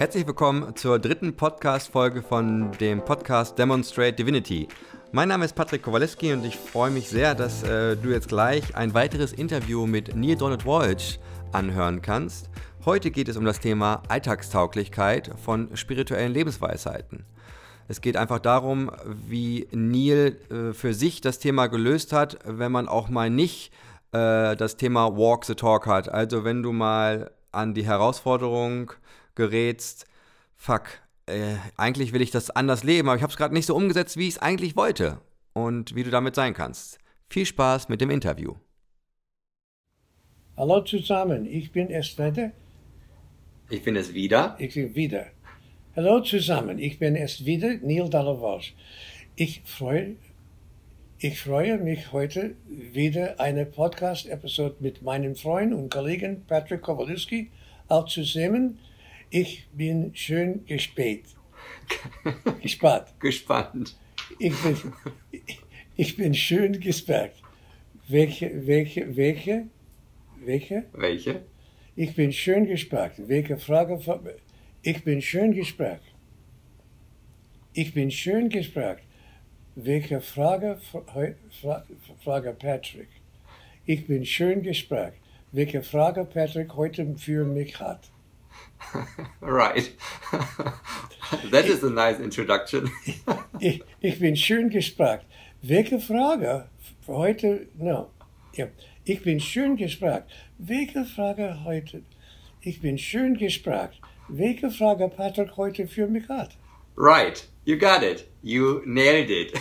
Herzlich willkommen zur dritten Podcast-Folge von dem Podcast Demonstrate Divinity. Mein Name ist Patrick Kowaleski und ich freue mich sehr, dass äh, du jetzt gleich ein weiteres Interview mit Neil Donald Walsh anhören kannst. Heute geht es um das Thema Alltagstauglichkeit von spirituellen Lebensweisheiten. Es geht einfach darum, wie Neil äh, für sich das Thema gelöst hat, wenn man auch mal nicht äh, das Thema Walk the Talk hat. Also wenn du mal an die Herausforderung gerätst, fuck, äh, eigentlich will ich das anders leben, aber ich habe es gerade nicht so umgesetzt, wie ich es eigentlich wollte und wie du damit sein kannst. Viel Spaß mit dem Interview. Hallo zusammen, ich bin es wieder. Ich bin es wieder. Ich bin wieder. Hallo zusammen, ich bin es wieder, Neil Dallavos. Ich freue, ich freue mich heute wieder eine Podcast-Episode mit meinem Freund und Kollegen Patrick Kowalski aufzunehmen. Ich bin schön gespannt. gespannt. Gespannt. Ich bin, ich bin schön gespannt. Welche, welche, welche, welche? Welche? Ich bin schön gespannt. Welche Frage? Ich bin schön gespannt. Ich bin schön gespannt. Welche Frage? Frage Patrick. Ich bin schön gespannt. Welche Frage Patrick heute für mich hat. right. That is a nice introduction. ich, ich bin schön gespannt. Welche Frage heute? No. Ja. Ich bin schön gespannt. Welche Frage heute? Ich bin schön gespannt. Welche Frage Patrick heute für mich hat? Right. You got it. You nailed it.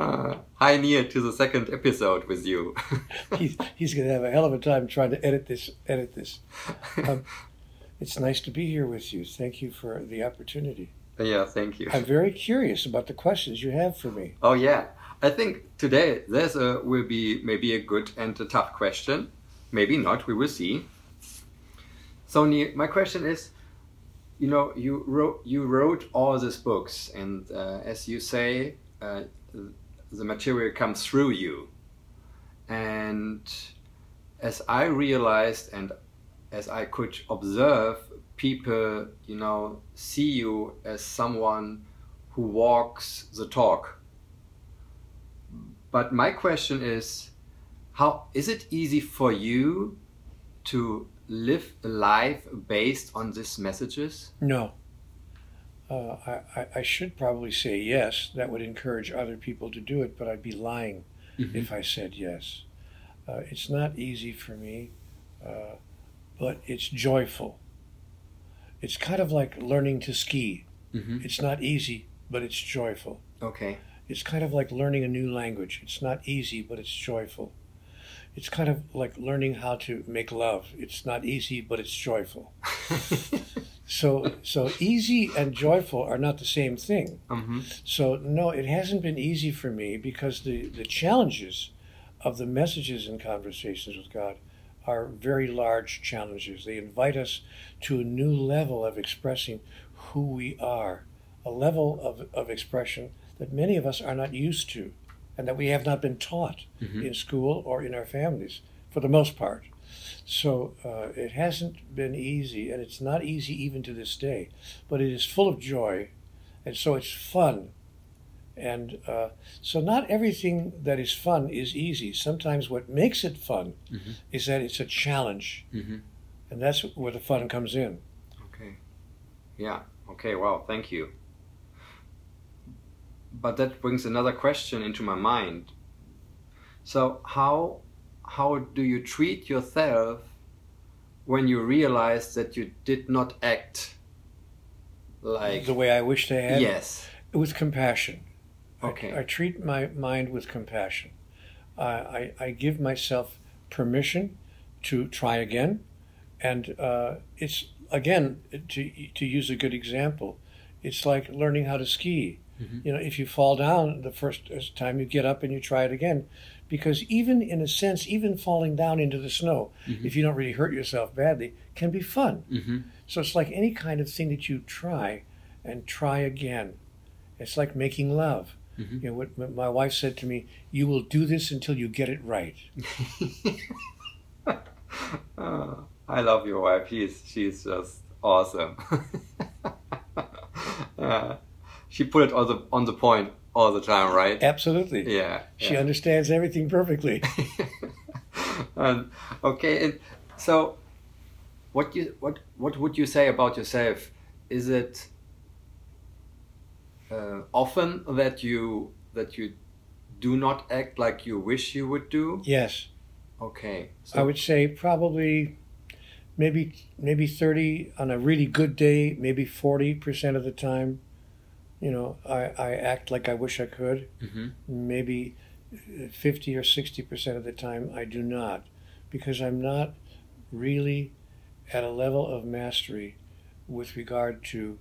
Uh, hi, Neale, to the second episode with you. he's he's going to have a hell of a time trying to edit this. Edit this. Um, it's nice to be here with you. Thank you for the opportunity. Yeah, thank you. I'm very curious about the questions you have for me. Oh yeah, I think today there's a will be maybe a good and a tough question. Maybe not. We will see. So Neil, my question is, you know, you wrote you wrote all these books, and uh, as you say, uh, the material comes through you. And as I realized, and as I could observe, people, you know, see you as someone who walks the talk. But my question is, how is it easy for you to live a life based on these messages? No. Uh, I, I should probably say yes. That would encourage other people to do it, but I'd be lying mm-hmm. if I said yes. Uh, it's not easy for me, uh, but it's joyful. It's kind of like learning to ski. Mm-hmm. It's not easy, but it's joyful. Okay. It's kind of like learning a new language. It's not easy, but it's joyful. It's kind of like learning how to make love. It's not easy, but it's joyful. so, so easy and joyful are not the same thing. Mm-hmm. So, no, it hasn't been easy for me because the, the challenges of the messages and conversations with God are very large challenges. They invite us to a new level of expressing who we are, a level of, of expression that many of us are not used to and that we have not been taught mm-hmm. in school or in our families for the most part. So uh, it hasn't been easy, and it's not easy even to this day, but it is full of joy, and so it's fun. And uh, so, not everything that is fun is easy. Sometimes, what makes it fun mm-hmm. is that it's a challenge, mm-hmm. and that's where the fun comes in. Okay. Yeah. Okay. Well, thank you but that brings another question into my mind. So how how do you treat yourself when you realize that you did not act like the way I wish to have? Yes. With compassion. Okay. I, I treat my mind with compassion. I, I, I, give myself permission to try again. And uh, it's, again, to, to use a good example, it's like learning how to ski. Mm-hmm. You know, if you fall down the first time, you get up and you try it again. Because even in a sense, even falling down into the snow, mm-hmm. if you don't really hurt yourself badly, can be fun. Mm-hmm. So it's like any kind of thing that you try and try again. It's like making love. Mm-hmm. You know, what my wife said to me, "You will do this until you get it right." oh, I love your wife. She's she's just awesome. uh, she put it on the on the point all the time, right? Absolutely. Yeah. She yeah. understands everything perfectly. and, okay, and so what you what what would you say about yourself? Is it uh, often that you that you do not act like you wish you would do? Yes. Okay. I would say probably maybe maybe 30 on a really good day, maybe 40% of the time. You know, I, I act like I wish I could. hmm Maybe 50 or 60% of the time I do not because I'm not really at a level of mastery with regard to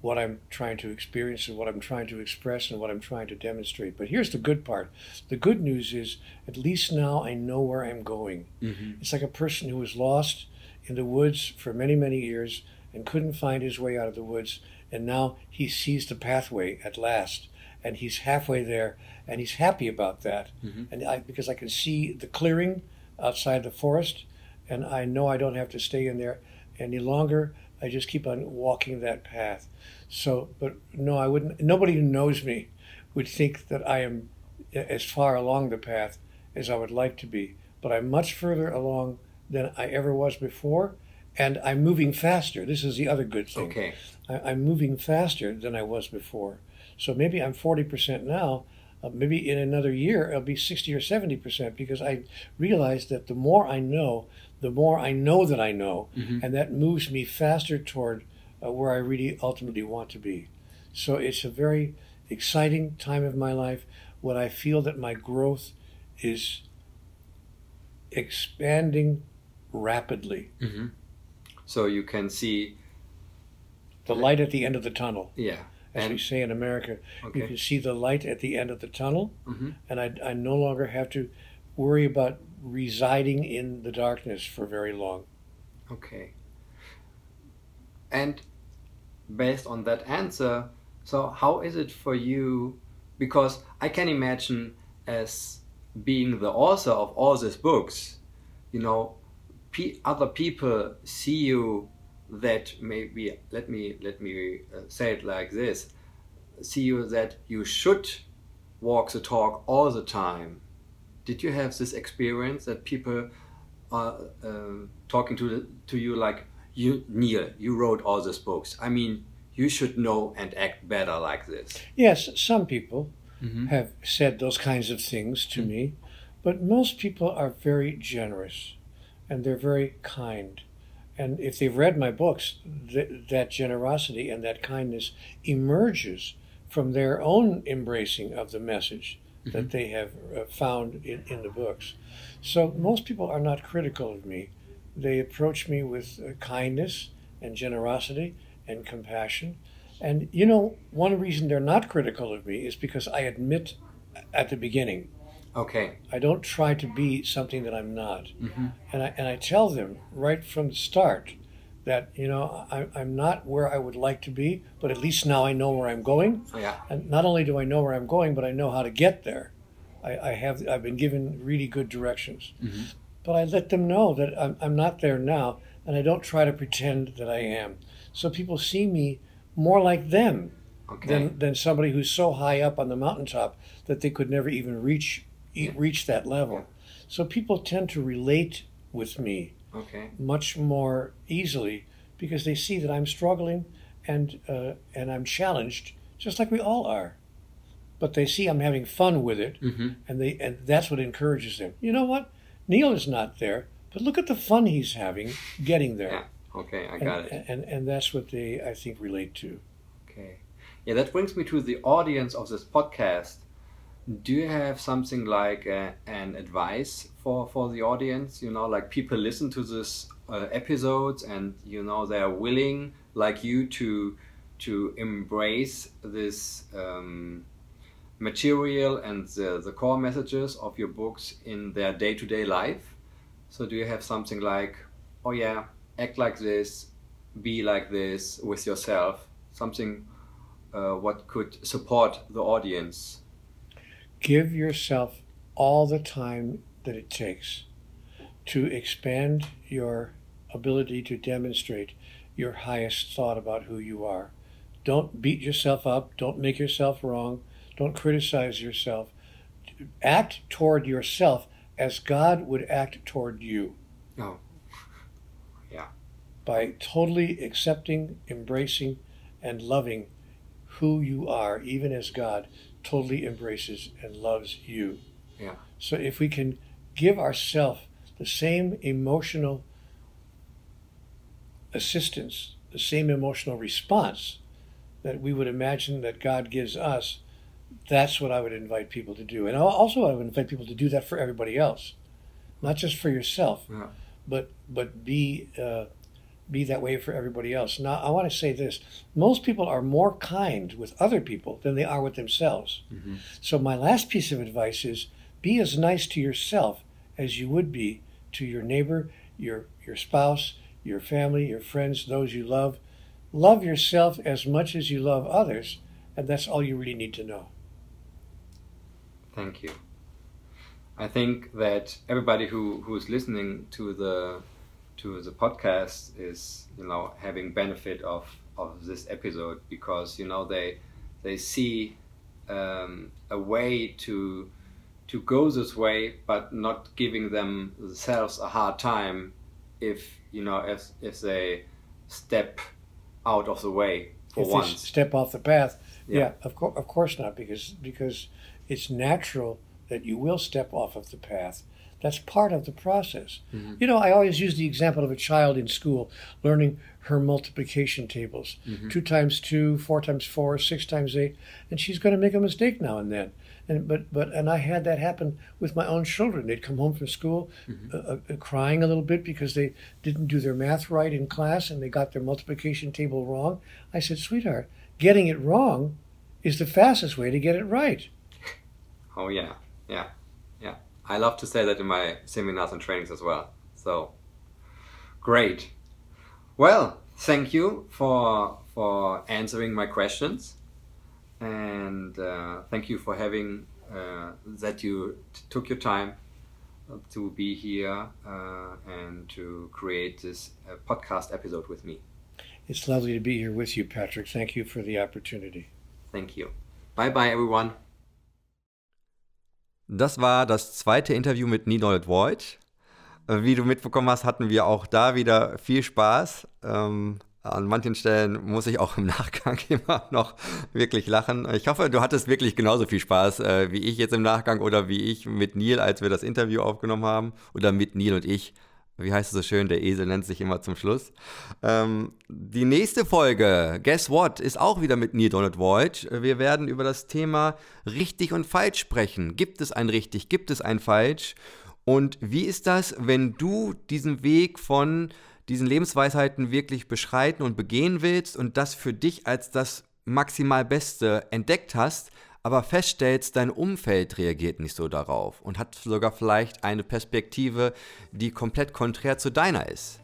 what I'm trying to experience and what I'm trying to express and what I'm trying to demonstrate. But here's the good part. The good news is at least now I know where I'm going. hmm It's like a person who was lost in the woods for many, many years and couldn't find his way out of the woods. And now he sees the pathway at last. And he's halfway there and he's happy about that. Mhm. And I, because I can see the clearing outside the forest and I know I don't have to stay in there any longer. I just keep on walking that path. So, but no, I wouldn't. Nobody who knows me would think that I am as far along the path as I would like to be. But I'm much further along than I ever was before, and I'm moving faster. This is the other good thing. Okay. I, I'm moving faster than I was before. So maybe I'm 40% now. Uh, maybe in another year it'll be 60 or 70% because I realize that the more I know, the more I know that I know, Mhm. and that moves me faster toward uh, where I really ultimately want to be. So it's a very exciting time of my life when I feel that my growth is expanding rapidly. hmm So you can see, The light at the end of the tunnel. yeah. as we say in America. You can see the light at the end of the tunnel, hmm and I, I no longer have to worry about residing in the darkness for very long. Okay. And based on that answer, so how is it for you? Because I can imagine as being the author of all these books, you know, pe- other people see you that maybe let me let me uh, say it like this. See you that you should walk the talk all the time. Did you have this experience that people are uh, talking to the, to you like you Neale you wrote all these books. I mean you should know and act better like this. Yes, some people mm-hmm. have said those kinds of things to me, but most people are very generous and they're very kind. And if they've read my books, th- that generosity and that kindness emerges from their own embracing of the message that they have uh, found in, in the books. So most people are not critical of me. They approach me with uh, kindness and generosity and compassion. And you know, one reason they're not critical of me is because I admit at the beginning. Okay I don't try to be something that I'm not. mm-hmm. And I, and I tell them right from the start that, you know, I, I'm not where I would like to be, but at least now I know where I'm going. yeah And not only do I know where I'm going, but I know how to get there. I, I have, I've been given really good directions. Mhm. But I let them know that I'm, I'm not there now, and I don't try to pretend that I am. So people see me more like them okay than, than somebody who's so high up on the mountaintop that they could never even reach reach that level. So people tend to relate with me okay much more easily because they see that I'm struggling and uh, and I'm challenged, just like we all are. But they see I'm having fun with it, mm-hmm. and they and that's what encourages them. You know what? Neale is not there, but look at the fun he's having getting there. Yeah. okay I and, got it and, and and that's what they I think relate to. Okay. Yeah, that brings me to the audience of this podcast. Do you have something like uh, an advice for, for the audience? You know, like people listen to this uh, episodes and you know they are willing, like you, to to embrace this um, material and the, the core messages of your books in their day to day life. So, do you have something like, oh yeah, act like this, be like this with yourself? Something uh, what could support the audience. Give yourself all the time that it takes to expand your ability to demonstrate your highest thought about who you are. Don't beat yourself up. Don't make yourself wrong. Don't criticize yourself. Act toward yourself as God would act toward you. Oh. Yeah. By totally accepting, embracing, and loving who you are, even as God totally embraces and loves you. Yeah. So if we can give ourselves the same emotional assistance, the same emotional response that we would imagine that God gives us, that's what I would invite people to do. And also, I would invite people to do that for everybody else, not just for yourself, Yeah. but but be uh, be that way for everybody else. Now, I want to say this: most people are more kind with other people than they are with themselves. Mhm. So, my last piece of advice is: be as nice to yourself as you would be to your neighbor, your your spouse, your family, your friends, those you love. Love yourself as much as you love others, and that's all you really need to know. Thank you. I think that everybody who who's listening to the to the podcast is you know having benefit of of this episode because you know they they see um, a way to to go this way, but not giving themselves a hard time if you know if if they step out of the way for if once. step off the path, Yeah. yeah, of course, of course not, because because it's natural that you will step off of the path. That's part of the process. Mhm. You know, I always use the example of a child in school learning her multiplication tables Mhm. two times two, four times four, six times eight, and she's going to make a mistake now and then. And but but and I had that happen with my own children. They'd come home from school Mhm. uh, uh, crying a little bit because they didn't do their math right in class and they got their multiplication table wrong. I said, "Sweetheart, getting it wrong is the fastest way to get it right." Oh yeah, yeah. I love to say that in my seminars and trainings as well. So great. Well, thank you for for answering my questions, and uh, thank you for having uh, that you took your time to be here uh, and to create this uh, podcast episode with me. It's lovely to be here with you, Patrick. Thank you for the opportunity. Thank you. Bye bye, everyone. Das war das zweite Interview mit Ninold Voigt. Äh, Wie du mitbekommen hast, hatten wir auch da wieder viel Spaß. Ähm, an manchen Stellen muss ich auch im Nachgang immer noch wirklich lachen. Ich hoffe, du hattest wirklich genauso viel Spaß äh, wie ich jetzt im Nachgang oder wie ich mit Neil, als wir das Interview aufgenommen haben. Oder mit Neil und ich. Wie heißt es so schön? Der Esel nennt sich immer zum Schluss. Ähm, die nächste Folge, Guess What, ist auch wieder mit Neil Donald Voigt. Wir werden über das Thema richtig und falsch sprechen. Gibt es ein richtig? Gibt es ein falsch? Und wie ist das, wenn du diesen Weg von diesen Lebensweisheiten wirklich beschreiten und begehen willst und das für dich als das maximal Beste entdeckt hast, aber feststellst, dein Umfeld reagiert nicht so darauf und hat sogar vielleicht eine Perspektive, die komplett konträr zu deiner ist.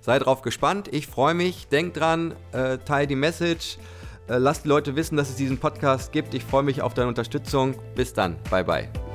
Sei drauf gespannt, ich freue mich, denk dran, äh, teil die Message, äh, lass die Leute wissen, dass es diesen Podcast gibt. Ich freue mich auf deine Unterstützung. Bis dann, bye bye.